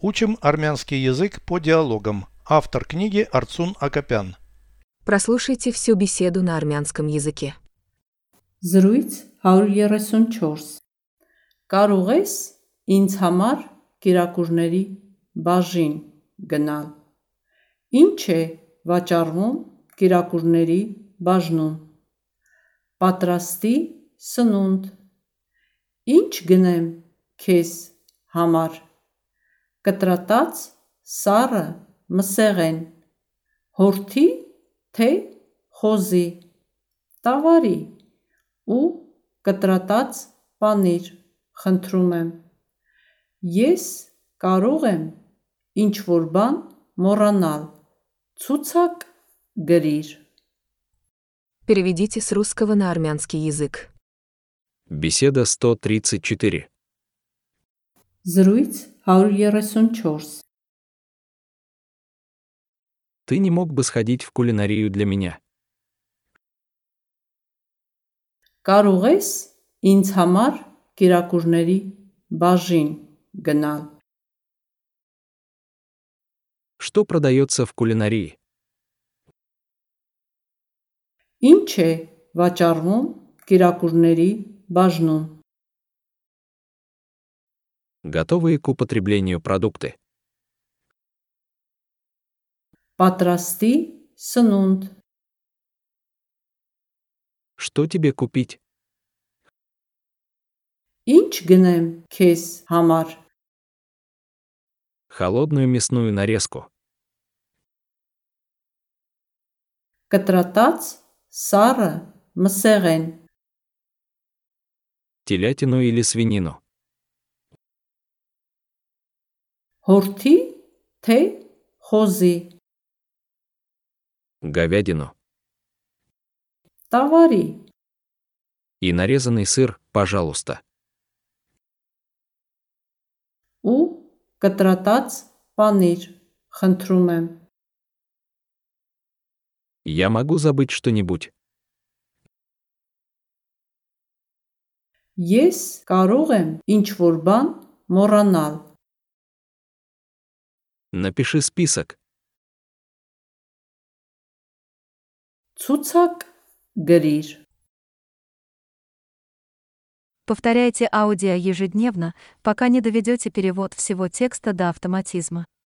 Учим армянский язык по диалогам. Автор книги Арцун Акопян. Прослушайте всю беседу на армянском языке. Զրույց 134 Կարող ես ինձ համար կիրակուրների բաժին գնալ Ինչ է վաճառվում կիրակուրների բաժնում Պատրաստի սնունդ Ինչ գնեմ քեզ համար Կտրատած սառը մսեղեն Հորթի թե խոզի Տավարի ու կտրատած պանիր խնդրում եմ Ես կարող եմ ինչ որ բան մոռանալ Ցուցակ գրիր Переведите с русского на армянский язык. Беседа 134. Զրույց 134 Ты не мог бы сходить в кулинарию для меня? Կարող ես ինձ համար կիրակուրների բաժին գնալ Что продается в кулинарии? Ինչ է վաճառվում կիրակուրների բաժնում готовые к употреблению продукты. Потрасти сынунд. Что тебе купить? Инч генем кейс хамар. Холодную мясную нарезку. Катратац сара мсерен. Телятину или свинину. հորթի թե խոզի Говядину. տավարի И нарезанный сыр, пожалуйста. ու կտրատած պանիր խնդրում եմ Я могу забыть что-нибудь. Ես կարող եմ ինչ որ բան մոռանալ Напиши список. Цуцак горишь. Повторяйте аудио ежедневно, пока не доведете перевод всего текста до автоматизма.